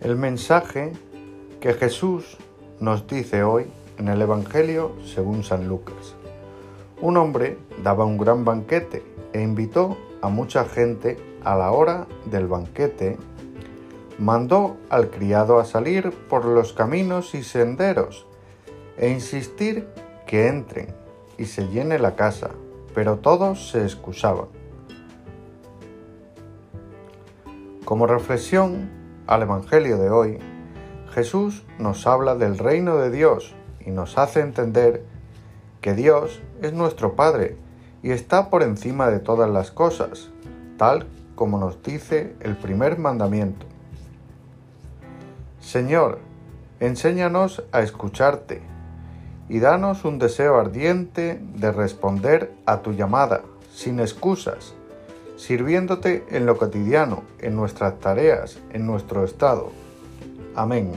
El mensaje que Jesús nos dice hoy en el Evangelio según San Lucas. Un hombre daba un gran banquete e invitó a mucha gente a la hora del banquete. Mandó al criado a salir por los caminos y senderos e insistir que entren y se llene la casa, pero todos se excusaban. Como reflexión al Evangelio de hoy, Jesús nos habla del reino de Dios y nos hace entender que Dios es nuestro Padre y está por encima de todas las cosas, tal como nos dice el primer mandamiento. Señor, enséñanos a escucharte y danos un deseo ardiente de responder a tu llamada, sin excusas, sirviéndote en lo cotidiano, en nuestras tareas, en nuestro estado. Amén.